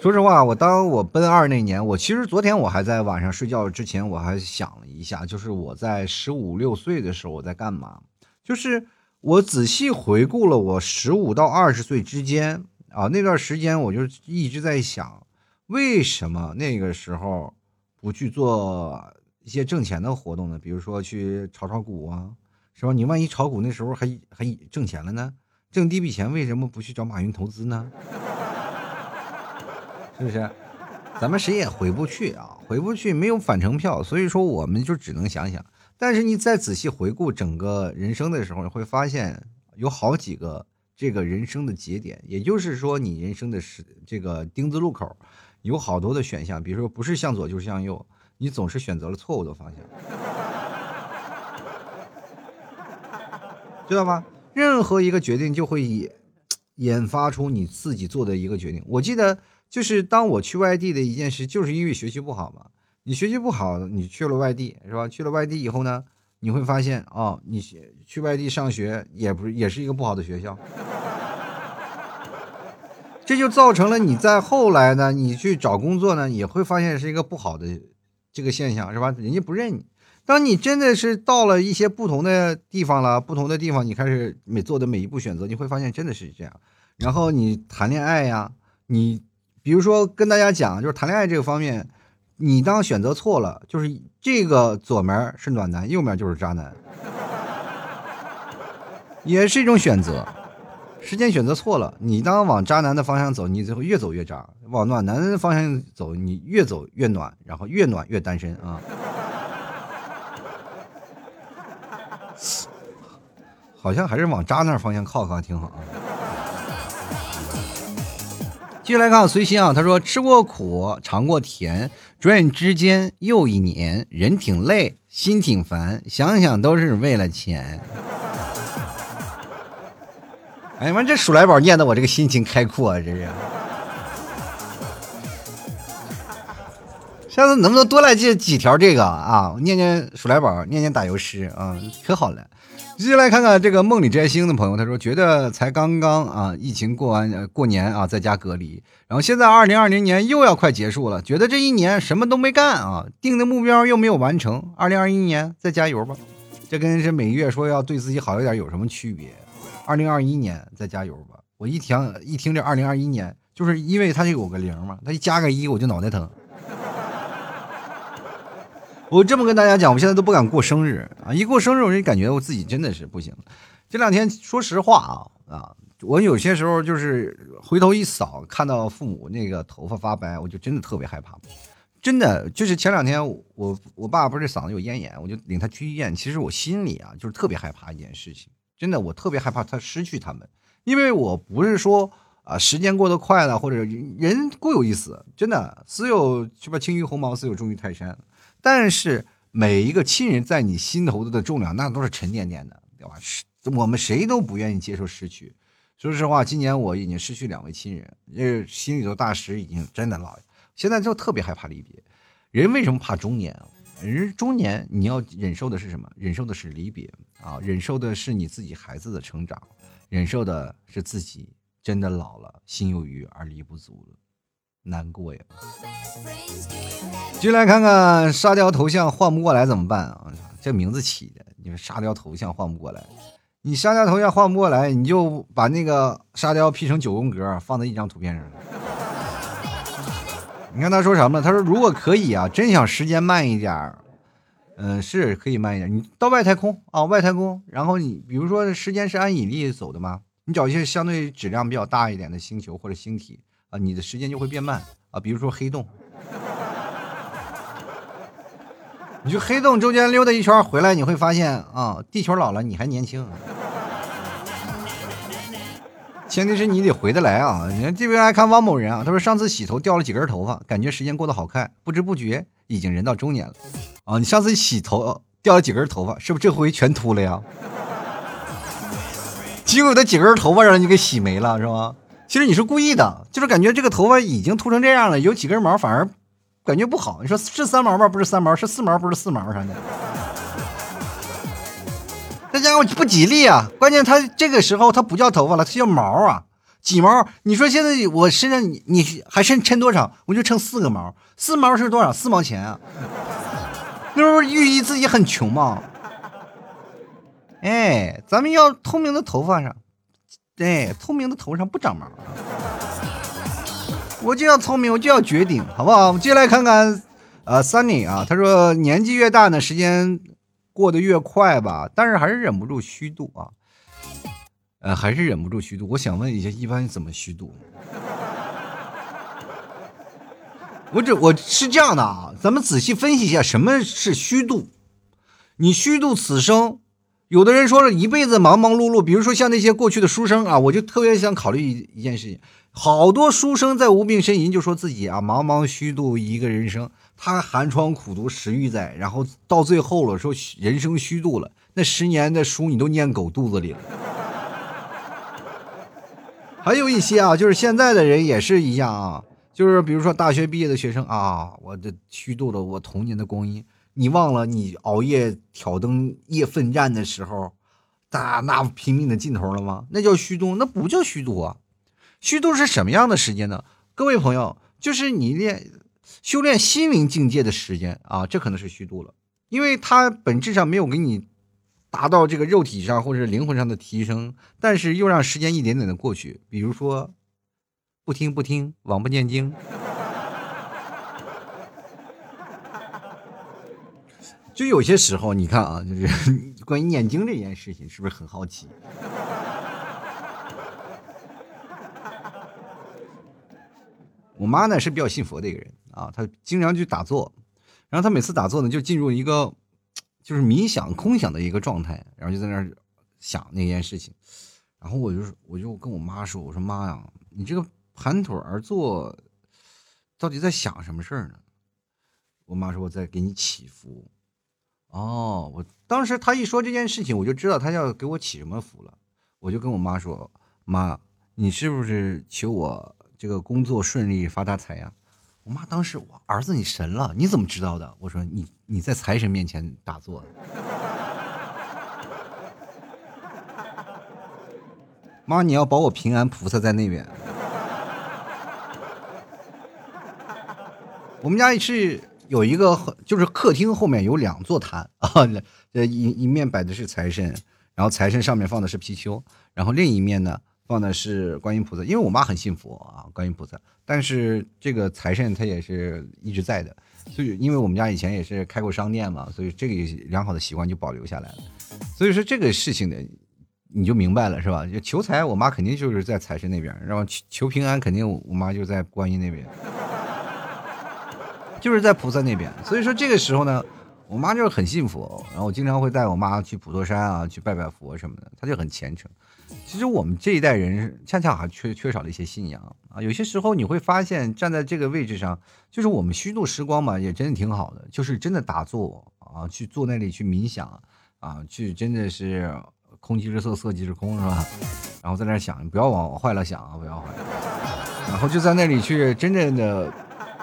说实话，我当我奔二那年，我其实昨天我还在晚上睡觉之前，我还想了一下，就是我在十五六岁的时候我在干嘛？就是我仔细回顾了我十五到二十岁之间啊那段时间，我就一直在想，为什么那个时候不去做一些挣钱的活动呢？比如说去炒炒股啊，是吧？你万一炒股那时候还还挣钱了呢？挣第一笔钱为什么不去找马云投资呢？是不是？咱们谁也回不去啊，回不去，没有返程票，所以说我们就只能想想。但是你再仔细回顾整个人生的时候，你会发现有好几个这个人生的节点，也就是说你人生的是这个丁字路口，有好多的选项，比如说不是向左就是向右，你总是选择了错误的方向，知道吗？任何一个决定就会引引发出你自己做的一个决定。我记得就是当我去外地的一件事，就是因为学习不好嘛。你学习不好，你去了外地是吧？去了外地以后呢，你会发现哦，你去外地上学也不是也是一个不好的学校，这就造成了你在后来呢，你去找工作呢，也会发现是一个不好的这个现象是吧？人家不认你。当你真的是到了一些不同的地方了，不同的地方，你开始每做的每一步选择，你会发现真的是这样。然后你谈恋爱呀，你比如说跟大家讲，就是谈恋爱这个方面，你当选择错了，就是这个左面是暖男，右面就是渣男，也是一种选择。时间选择错了，你当往渣男的方向走，你就会越走越渣；往暖男的方向走，你越走越暖，然后越暖越单身啊。好像还是往渣那方向靠靠挺好啊。继续来看随心啊，他说吃过苦，尝过甜，转眼之间又一年，人挺累，心挺烦，想想都是为了钱。哎呀妈，这鼠来宝念的我这个心情开阔啊，这是。下次能不能多来几几条这个啊？念念鼠来宝，念念打油诗啊，可好了。接下来看看这个梦里摘星的朋友，他说觉得才刚刚啊，疫情过完过年啊，在家隔离，然后现在二零二零年又要快结束了，觉得这一年什么都没干啊，定的目标又没有完成，二零二一年再加油吧，这跟这每月说要对自己好一点有什么区别？二零二一年再加油吧，我一听一听这二零二一年，就是因为它有个零嘛，它一加个一我就脑袋疼。我这么跟大家讲，我现在都不敢过生日啊！一过生日，我就感觉我自己真的是不行。这两天，说实话啊啊，我有些时候就是回头一扫，看到父母那个头发发白，我就真的特别害怕。真的，就是前两天我我爸不是嗓子有咽炎，我就领他去医院。其实我心里啊，就是特别害怕一件事情。真的，我特别害怕他失去他们，因为我不是说啊，时间过得快了，或者人固有一死。真的，死有什么轻于鸿毛，死有重于泰山。但是每一个亲人在你心头的重量，那都是沉甸甸的，对吧？我们谁都不愿意接受失去。说实话，今年我已经失去两位亲人，这心里头大石已经真的了。现在就特别害怕离别。人为什么怕中年？人中年你要忍受的是什么？忍受的是离别啊，忍受的是你自己孩子的成长，忍受的是自己真的老了，心有余而力不足了。难过呀！进来看看沙雕头像换不过来怎么办啊？这名字起的，你说沙雕头像换不过来，你沙雕头像换不过来，你就把那个沙雕 P 成九宫格，放在一张图片上。你看他说什么了？他说如果可以啊，真想时间慢一点嗯，是可以慢一点。你到外太空啊，外太空，然后你比如说时间是按引力走的吗？你找一些相对质量比较大一点的星球或者星体。啊，你的时间就会变慢啊！比如说黑洞，你去黑洞中间溜达一圈回来，你会发现啊，地球老了，你还年轻。前提是你得回得来啊！你看这边爱看汪某人啊，他说上次洗头掉了几根头发，感觉时间过得好快，不知不觉已经人到中年了。啊，你上次洗头掉了几根头发，是不是这回全秃了呀？结果那几根头发让你给洗没了，是吧？其实你是故意的，就是感觉这个头发已经秃成这样了，有几根毛反而感觉不好。你说是三毛吗？不是三毛，是四毛，不是四毛啥的。这家伙不吉利啊！关键他这个时候他不叫头发了，他叫毛啊！几毛？你说现在我身上你你还剩抻多少？我就称四个毛，四毛是多少？四毛钱啊！那不是寓意自己很穷吗？哎，咱们要透明的头发上，哎，聪明的头上不长毛。我就要聪明，我就要绝顶，好不好？我们接下来看看，呃，Sunny 啊，他说年纪越大呢，时间过得越快吧，但是还是忍不住虚度啊，呃，还是忍不住虚度。我想问一下，一般怎么虚度？我这我是这样的啊，咱们仔细分析一下，什么是虚度？你虚度此生，有的人说了一辈子忙忙碌碌，比如说像那些过去的书生啊，我就特别想考虑一一件事情。好多书生在无病呻吟，就说自己啊茫茫虚度一个人生，他寒窗苦读十余载，然后到最后了，说人生虚度了，那十年的书你都念狗肚子里了。还有一些啊，就是现在的人也是一样啊，就是比如说大学毕业的学生啊，我这虚度了我童年的光阴，你忘了你熬夜挑灯夜奋战的时候，大那拼命的劲头了吗？那叫虚度，那不叫虚度啊。虚度是什么样的时间呢？各位朋友，就是你练修炼心灵境界的时间啊，这可能是虚度了，因为它本质上没有给你达到这个肉体上或者灵魂上的提升，但是又让时间一点点的过去。比如说，不听不听，王不念经。就有些时候，你看啊，就是 关于念经这件事情，是不是很好奇？我妈呢是比较信佛的一个人啊，她经常去打坐，然后她每次打坐呢就进入一个 就是冥想空想的一个状态，然后就在那儿想那件事情，然后我就我就跟我妈说，我说妈呀，你这个盘腿而坐，到底在想什么事儿呢？我妈说我在给你祈福。哦，我当时他一说这件事情，我就知道他要给我祈什么福了，我就跟我妈说，妈，你是不是求我？这个工作顺利发大财呀！我妈当时，我儿子你神了，你怎么知道的？我说你你在财神面前打坐。妈，你要保我平安，菩萨在那边。我们家是有一个，就是客厅后面有两座坛 啊，呃一一面摆的是财神，然后财神上面放的是貔貅，然后另一面呢。放的是观音菩萨，因为我妈很信佛啊，观音菩萨。但是这个财神他也是一直在的，所以因为我们家以前也是开过商店嘛，所以这个良好的习惯就保留下来了。所以说这个事情呢，你就明白了是吧？求财，我妈肯定就是在财神那边；然后求求平安，肯定我妈就在观音那边，就是在菩萨那边。所以说这个时候呢。我妈就是很信佛，然后我经常会带我妈去普陀山啊，去拜拜佛什么的，她就很虔诚。其实我们这一代人恰恰还缺缺少了一些信仰啊。有些时候你会发现，站在这个位置上，就是我们虚度时光嘛，也真的挺好的。就是真的打坐啊，去坐那里去冥想啊，去真的是空即是色，色即是空，是吧？然后在那想，不要往坏了想啊，不要坏。然后就在那里去真正的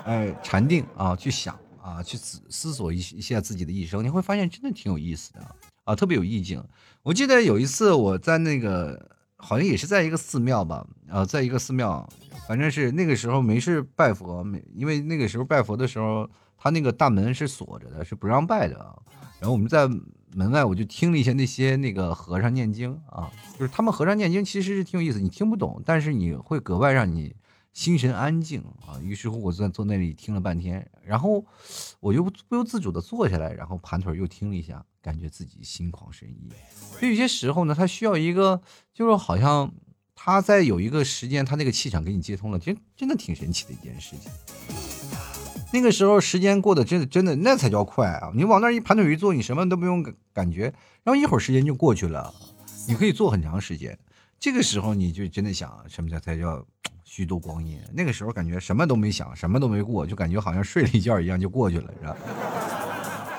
哎禅定啊，去想。啊，去思思索一一下自己的一生，你会发现真的挺有意思的啊，特别有意境。我记得有一次我在那个，好像也是在一个寺庙吧，啊，在一个寺庙，反正是那个时候没事拜佛，没因为那个时候拜佛的时候，他那个大门是锁着的，是不让拜的。然后我们在门外，我就听了一下那些那个和尚念经啊，就是他们和尚念经其实是挺有意思，你听不懂，但是你会格外让你。心神安静啊，于是乎我在坐那里听了半天，然后我又不由自主的坐下来，然后盘腿又听了一下，感觉自己心旷神怡。所以有些时候呢，他需要一个，就是好像他在有一个时间，他那个气场给你接通了，其实真的挺神奇的一件事情。那个时候时间过得真的真的那才叫快啊！你往那一盘腿一坐，你什么都不用感感觉，然后一会儿时间就过去了，你可以坐很长时间。这个时候你就真的想什么叫才叫。虚度光阴，那个时候感觉什么都没想，什么都没过，就感觉好像睡了一觉一样就过去了，是吧？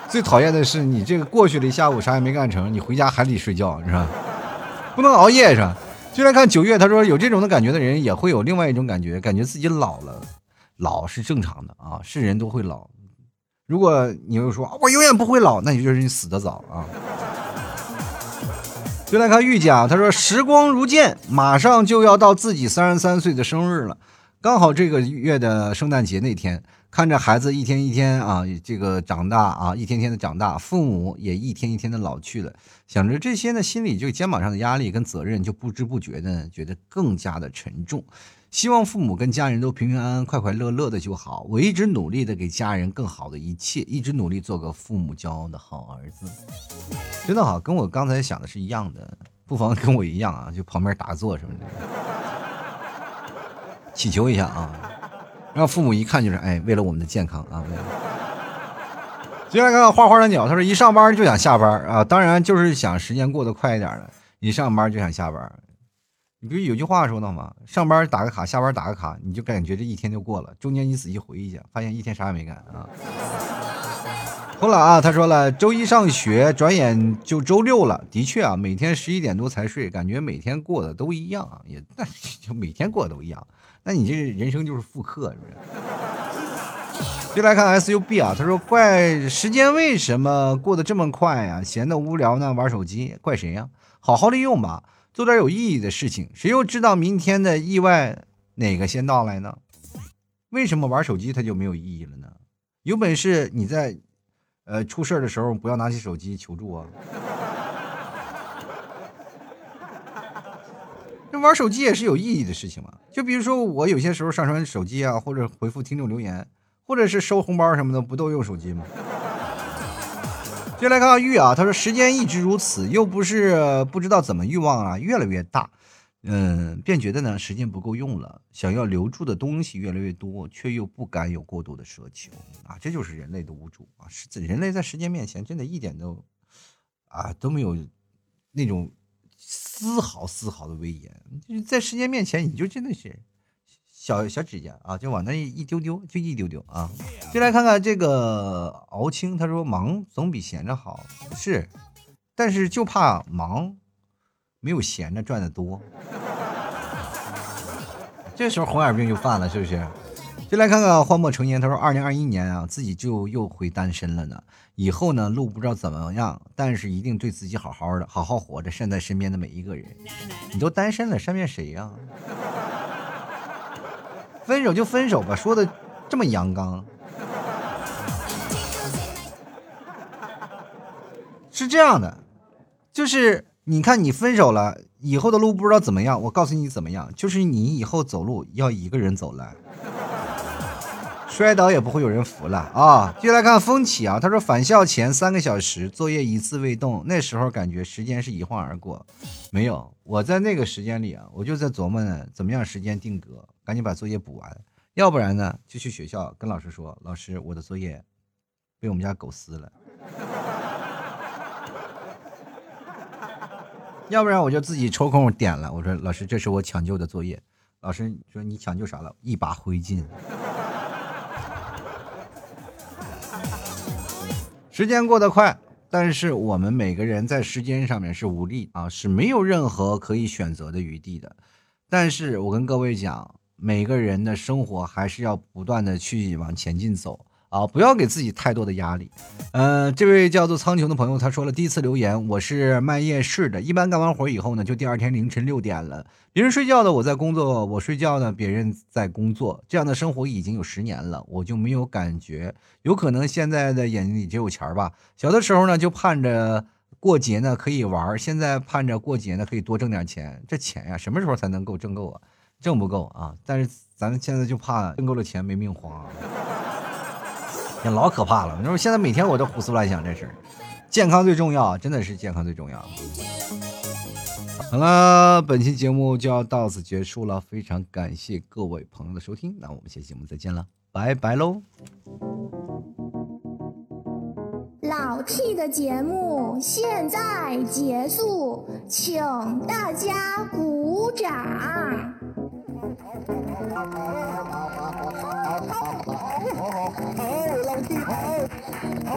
最讨厌的是你这个过去了一下午啥也没干成，你回家还得睡觉，是吧？不能熬夜，是吧？就来看九月，他说有这种的感觉的人也会有另外一种感觉，感觉自己老了，老是正常的啊，是人都会老。如果你又说我永远不会老，那你就是你死的早啊。就来看玉姐，他说时光如箭，马上就要到自己三十三岁的生日了，刚好这个月的圣诞节那天。看着孩子一天一天啊，这个长大啊，一天天的长大，父母也一天一天的老去了。想着这些呢，心里就肩膀上的压力跟责任就不知不觉的觉得更加的沉重。希望父母跟家人都平平安安、快快乐乐的就好。我一直努力的给家人更好的一切，一直努力做个父母骄傲的好儿子。真的好，跟我刚才想的是一样的，不妨跟我一样啊，就旁边打坐什么的，祈求一下啊。让父母一看就是哎，为了我们的健康啊！接下来看看花花的鸟，他说一上班就想下班啊，当然就是想时间过得快一点了。一上班就想下班，你不是有句话说的吗？上班打个卡，下班打个卡，你就感觉这一天就过了。中间你仔细回忆一下，发现一天啥也没干啊。后来啊，他说了，周一上学，转眼就周六了。的确啊，每天十一点多才睡，感觉每天过的都一样啊，也那 就每天过的都一样。那你这人生就是复刻，是不是？就来看 SUB 啊，他说怪时间为什么过得这么快呀？闲得无聊呢，玩手机，怪谁呀？好好利用吧，做点有意义的事情。谁又知道明天的意外哪个先到来呢？为什么玩手机它就没有意义了呢？有本事你在，呃，出事的时候不要拿起手机求助啊。这玩手机也是有意义的事情嘛？就比如说我有些时候上传手机啊，或者回复听众留言，或者是收红包什么的，不都用手机吗？接来看看玉啊，他说时间一直如此，又不是不知道怎么欲望啊越来越大，嗯，便觉得呢时间不够用了，想要留住的东西越来越多，却又不敢有过多的奢求啊，这就是人类的无助啊！是人类在时间面前真的一点都啊都没有那种。丝毫丝毫的威严，就是在时间面前，你就真的是小小指甲啊，就往那一丢丢，就一丢丢啊。就来看看这个敖青，他说忙总比闲着好，是，但是就怕忙没有闲着赚的多，这时候红眼病就犯了，是不是？就来看看荒漠成年，他说二零二一年啊，自己就又回单身了呢。以后呢，路不知道怎么样，但是一定对自己好好的，好好活着，善待身边的每一个人。你都单身了，善变谁呀？分手就分手吧，说的这么阳刚。是这样的，就是你看你分手了以后的路不知道怎么样，我告诉你怎么样，就是你以后走路要一个人走来。摔倒也不会有人扶了啊！继续来看风起啊，他说返校前三个小时作业一字未动，那时候感觉时间是一晃而过。没有，我在那个时间里啊，我就在琢磨呢，怎么样时间定格，赶紧把作业补完，要不然呢就去学校跟老师说，老师我的作业被我们家狗撕了，要不然我就自己抽空点了，我说老师这是我抢救的作业，老师说你抢救啥了？一把灰烬。时间过得快，但是我们每个人在时间上面是无力啊，是没有任何可以选择的余地的。但是我跟各位讲，每个人的生活还是要不断的去往前进走。啊，不要给自己太多的压力。嗯，这位叫做苍穹的朋友他说了，第一次留言，我是卖夜市的，一般干完活以后呢，就第二天凌晨六点了，别人睡觉的我在工作，我睡觉呢别人在工作，这样的生活已经有十年了，我就没有感觉。有可能现在的眼睛里只有钱吧。小的时候呢就盼着过节呢可以玩，现在盼着过节呢可以多挣点钱。这钱呀什么时候才能够挣够啊？挣不够啊！但是咱们现在就怕挣够了钱没命花。也老可怕了，你说现在每天我都胡思乱想这事儿，健康最重要，真的是健康最重要。好了，本期节目就要到此结束了，非常感谢各位朋友的收听，那我们下期节目再见了，拜拜喽。老 T 的节目现在结束，请大家鼓掌。好好，好好，老弟，好好，